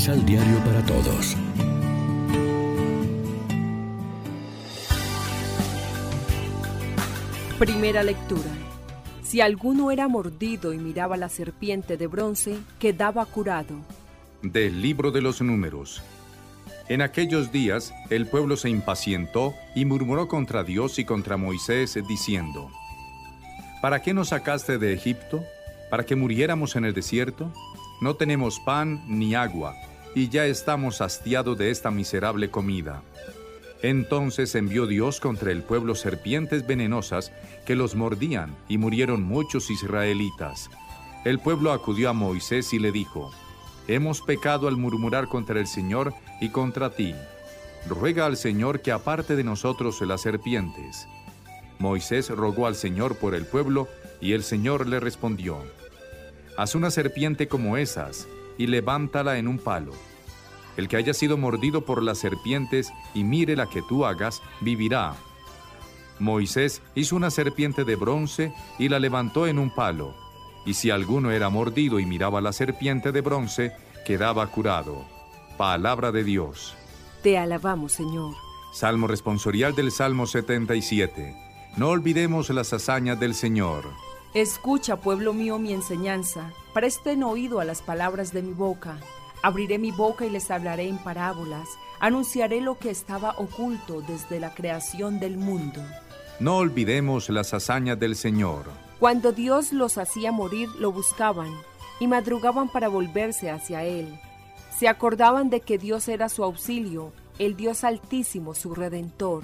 Misal Diario para Todos. Primera lectura. Si alguno era mordido y miraba la serpiente de bronce, quedaba curado. Del libro de los números. En aquellos días el pueblo se impacientó y murmuró contra Dios y contra Moisés, diciendo, ¿Para qué nos sacaste de Egipto? ¿Para que muriéramos en el desierto? No tenemos pan ni agua, y ya estamos hastiados de esta miserable comida. Entonces envió Dios contra el pueblo serpientes venenosas que los mordían, y murieron muchos israelitas. El pueblo acudió a Moisés y le dijo, Hemos pecado al murmurar contra el Señor y contra ti. Ruega al Señor que aparte de nosotros las serpientes. Moisés rogó al Señor por el pueblo, y el Señor le respondió, Haz una serpiente como esas, y levántala en un palo el que haya sido mordido por las serpientes y mire la que tú hagas, vivirá. Moisés hizo una serpiente de bronce y la levantó en un palo. Y si alguno era mordido y miraba la serpiente de bronce, quedaba curado. Palabra de Dios. Te alabamos, Señor. Salmo responsorial del Salmo 77. No olvidemos las hazañas del Señor. Escucha, pueblo mío, mi enseñanza. Presten oído a las palabras de mi boca. Abriré mi boca y les hablaré en parábolas, anunciaré lo que estaba oculto desde la creación del mundo. No olvidemos las hazañas del Señor. Cuando Dios los hacía morir, lo buscaban y madrugaban para volverse hacia Él. Se acordaban de que Dios era su auxilio, el Dios altísimo, su redentor.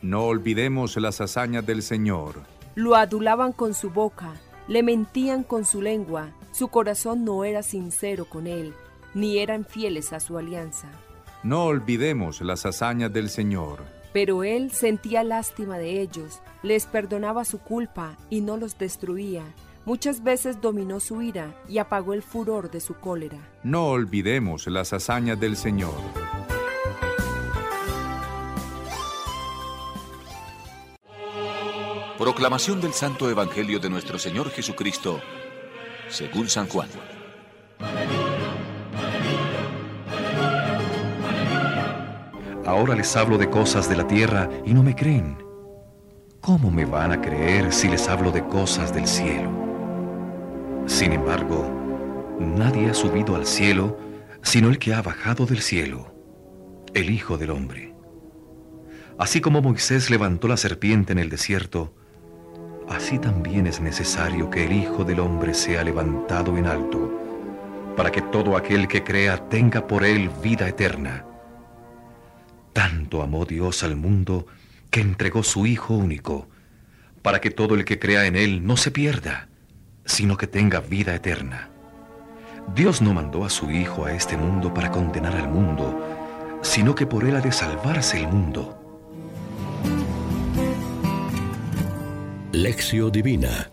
No olvidemos las hazañas del Señor. Lo adulaban con su boca, le mentían con su lengua, su corazón no era sincero con Él ni eran fieles a su alianza. No olvidemos las hazañas del Señor. Pero Él sentía lástima de ellos, les perdonaba su culpa y no los destruía. Muchas veces dominó su ira y apagó el furor de su cólera. No olvidemos las hazañas del Señor. Proclamación del Santo Evangelio de nuestro Señor Jesucristo, según San Juan. Ahora les hablo de cosas de la tierra y no me creen. ¿Cómo me van a creer si les hablo de cosas del cielo? Sin embargo, nadie ha subido al cielo sino el que ha bajado del cielo, el Hijo del Hombre. Así como Moisés levantó la serpiente en el desierto, así también es necesario que el Hijo del Hombre sea levantado en alto, para que todo aquel que crea tenga por él vida eterna. Tanto amó Dios al mundo que entregó su Hijo único, para que todo el que crea en Él no se pierda, sino que tenga vida eterna. Dios no mandó a su Hijo a este mundo para condenar al mundo, sino que por Él ha de salvarse el mundo. Lección Divina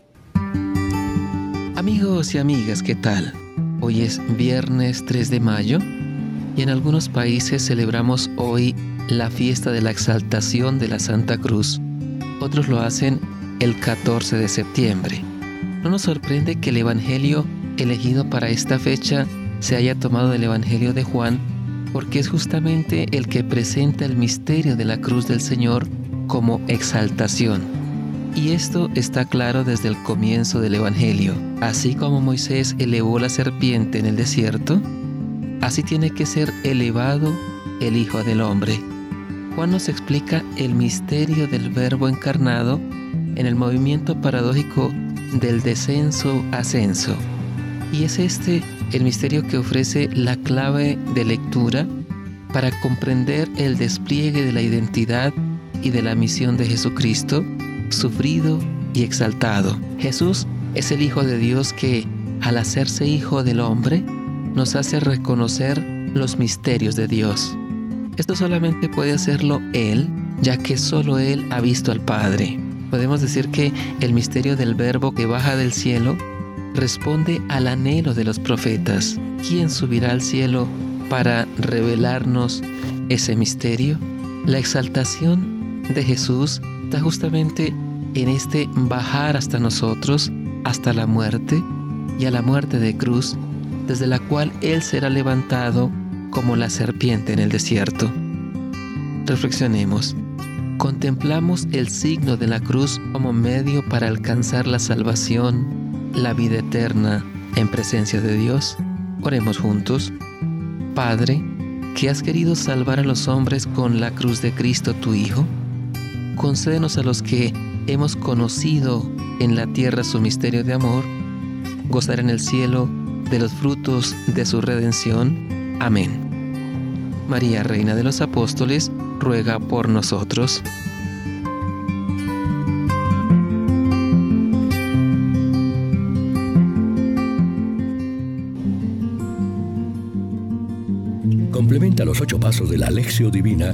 Amigos y amigas, ¿qué tal? Hoy es viernes 3 de mayo y en algunos países celebramos hoy la fiesta de la exaltación de la Santa Cruz. Otros lo hacen el 14 de septiembre. No nos sorprende que el Evangelio elegido para esta fecha se haya tomado del Evangelio de Juan, porque es justamente el que presenta el misterio de la cruz del Señor como exaltación. Y esto está claro desde el comienzo del Evangelio. Así como Moisés elevó la serpiente en el desierto, así tiene que ser elevado el Hijo del Hombre. Juan nos explica el misterio del Verbo encarnado en el movimiento paradójico del descenso-ascenso. Y es este el misterio que ofrece la clave de lectura para comprender el despliegue de la identidad y de la misión de Jesucristo, sufrido y exaltado. Jesús es el Hijo de Dios que, al hacerse Hijo del hombre, nos hace reconocer los misterios de Dios. Esto solamente puede hacerlo Él, ya que solo Él ha visto al Padre. Podemos decir que el misterio del Verbo que baja del cielo responde al anhelo de los profetas. ¿Quién subirá al cielo para revelarnos ese misterio? La exaltación de Jesús justamente en este bajar hasta nosotros, hasta la muerte y a la muerte de cruz, desde la cual Él será levantado como la serpiente en el desierto. Reflexionemos. Contemplamos el signo de la cruz como medio para alcanzar la salvación, la vida eterna en presencia de Dios. Oremos juntos. Padre, que has querido salvar a los hombres con la cruz de Cristo tu Hijo, concédenos a los que hemos conocido en la tierra su misterio de amor, gozar en el cielo de los frutos de su redención. Amén. María, Reina de los Apóstoles, ruega por nosotros. Complementa los ocho pasos de la Alexio Divina